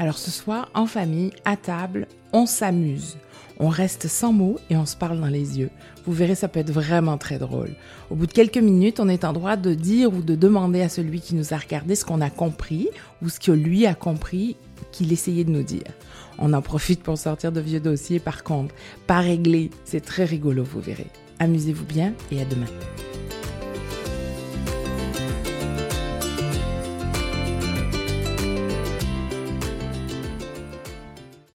Alors ce soir, en famille, à table, on s'amuse. On reste sans mots et on se parle dans les yeux. Vous verrez, ça peut être vraiment très drôle. Au bout de quelques minutes, on est en droit de dire ou de demander à celui qui nous a regardé ce qu'on a compris ou ce que lui a compris qu'il essayait de nous dire. On en profite pour sortir de vieux dossiers par contre. Pas réglé, c'est très rigolo, vous verrez. Amusez-vous bien et à demain.